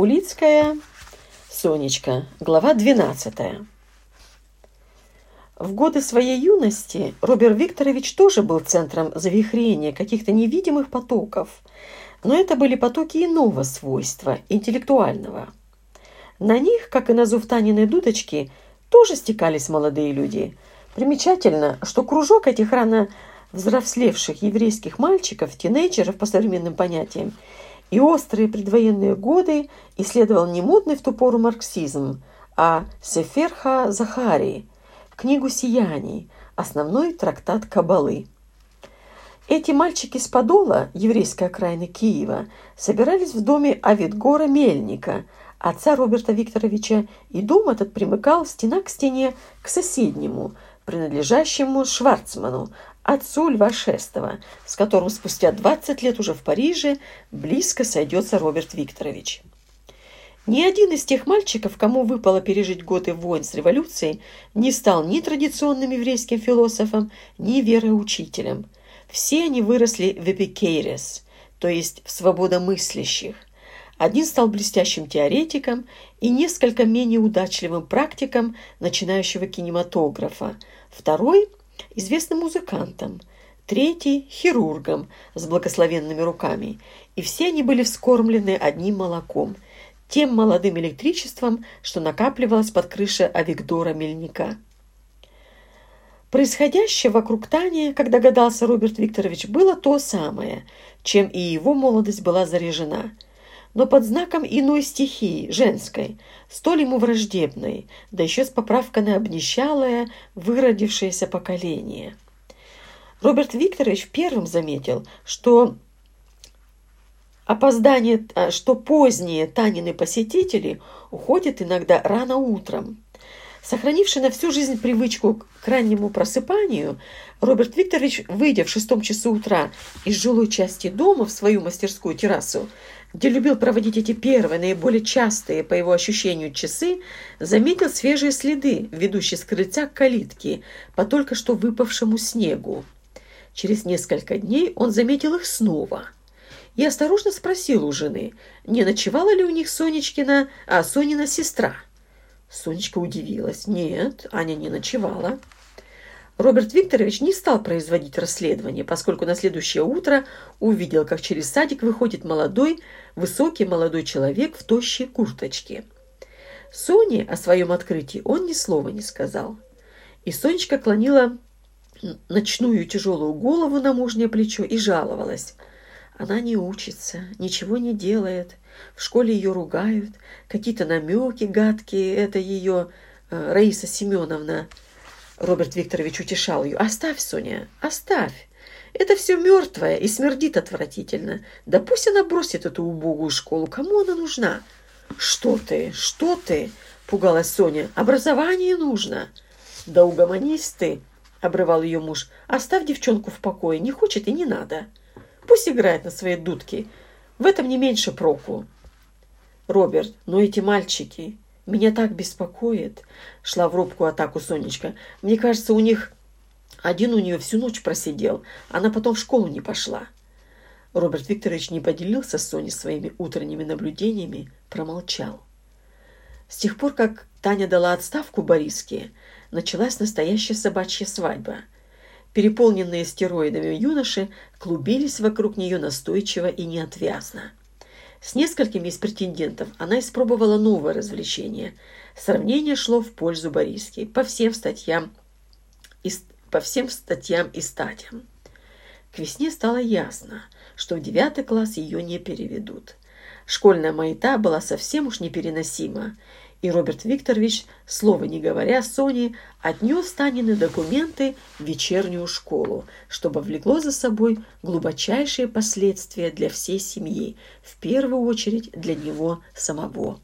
Улицкая, Сонечка, глава 12. В годы своей юности Роберт Викторович тоже был центром завихрения каких-то невидимых потоков, но это были потоки иного свойства, интеллектуального. На них, как и на Зуфтаниной дудочке, тоже стекались молодые люди. Примечательно, что кружок этих рано взрослевших еврейских мальчиков, тинейджеров по современным понятиям, и острые предвоенные годы исследовал не модный в ту пору марксизм, а Сеферха Захарии, книгу «Сияний», основной трактат Кабалы. Эти мальчики с Подола, еврейской окраины Киева, собирались в доме Авидгора Мельника, отца Роберта Викторовича, и дом этот примыкал стена к стене к соседнему, принадлежащему Шварцману, отцу Льва Шестого, с которым спустя 20 лет уже в Париже близко сойдется Роберт Викторович. Ни один из тех мальчиков, кому выпало пережить годы войн с революцией, не стал ни традиционным еврейским философом, ни вероучителем. Все они выросли в эпикейрес, то есть в свободомыслящих. Один стал блестящим теоретиком и несколько менее удачливым практиком начинающего кинематографа. Второй – известным музыкантом, третий – хирургом с благословенными руками, и все они были вскормлены одним молоком, тем молодым электричеством, что накапливалось под крышей Авигдора Мельника. Происходящее вокруг Тани, когда гадался Роберт Викторович, было то самое, чем и его молодость была заряжена – но под знаком иной стихии, женской, столь ему враждебной, да еще с поправкой на обнищалое, выродившееся поколение. Роберт Викторович первым заметил, что опоздание, а, что поздние Танины посетители уходят иногда рано утром. Сохранивший на всю жизнь привычку к раннему просыпанию, Роберт Викторович, выйдя в шестом часу утра из жилой части дома в свою мастерскую террасу, где любил проводить эти первые, наиболее частые, по его ощущению, часы, заметил свежие следы, ведущие с крыльца к калитке по только что выпавшему снегу. Через несколько дней он заметил их снова и осторожно спросил у жены, не ночевала ли у них Сонечкина, а Сонина сестра. Сонечка удивилась. Нет, Аня не ночевала. Роберт Викторович не стал производить расследование, поскольку на следующее утро увидел, как через садик выходит молодой, высокий молодой человек в тощей курточке. Соне о своем открытии он ни слова не сказал. И Сонечка клонила ночную тяжелую голову на мужнее плечо и жаловалась. Она не учится, ничего не делает. В школе ее ругают, какие-то намеки гадкие. Это ее э, Раиса Семеновна Роберт Викторович утешал ее. «Оставь, Соня, оставь. Это все мертвое и смердит отвратительно. Да пусть она бросит эту убогую школу. Кому она нужна?» «Что ты? Что ты?» – пугалась Соня. «Образование нужно». «Да угомонись ты!» – обрывал ее муж. «Оставь девчонку в покое. Не хочет и не надо. Пусть играет на своей дудке. В этом не меньше проку». «Роберт, но эти мальчики, меня так беспокоит, шла в робкую атаку Сонечка. Мне кажется, у них один у нее всю ночь просидел, она потом в школу не пошла. Роберт Викторович не поделился с Соней своими утренними наблюдениями, промолчал. С тех пор, как Таня дала отставку Бориске, началась настоящая собачья свадьба. Переполненные стероидами юноши клубились вокруг нее настойчиво и неотвязно. С несколькими из претендентов она испробовала новое развлечение. Сравнение шло в пользу Бориски по всем статьям и, по всем статьям и статьям. К весне стало ясно, что в девятый класс ее не переведут. Школьная маята была совсем уж непереносима, и Роберт Викторович, слова не говоря Соне, отнес Танины документы в вечернюю школу, чтобы влекло за собой глубочайшие последствия для всей семьи, в первую очередь для него самого.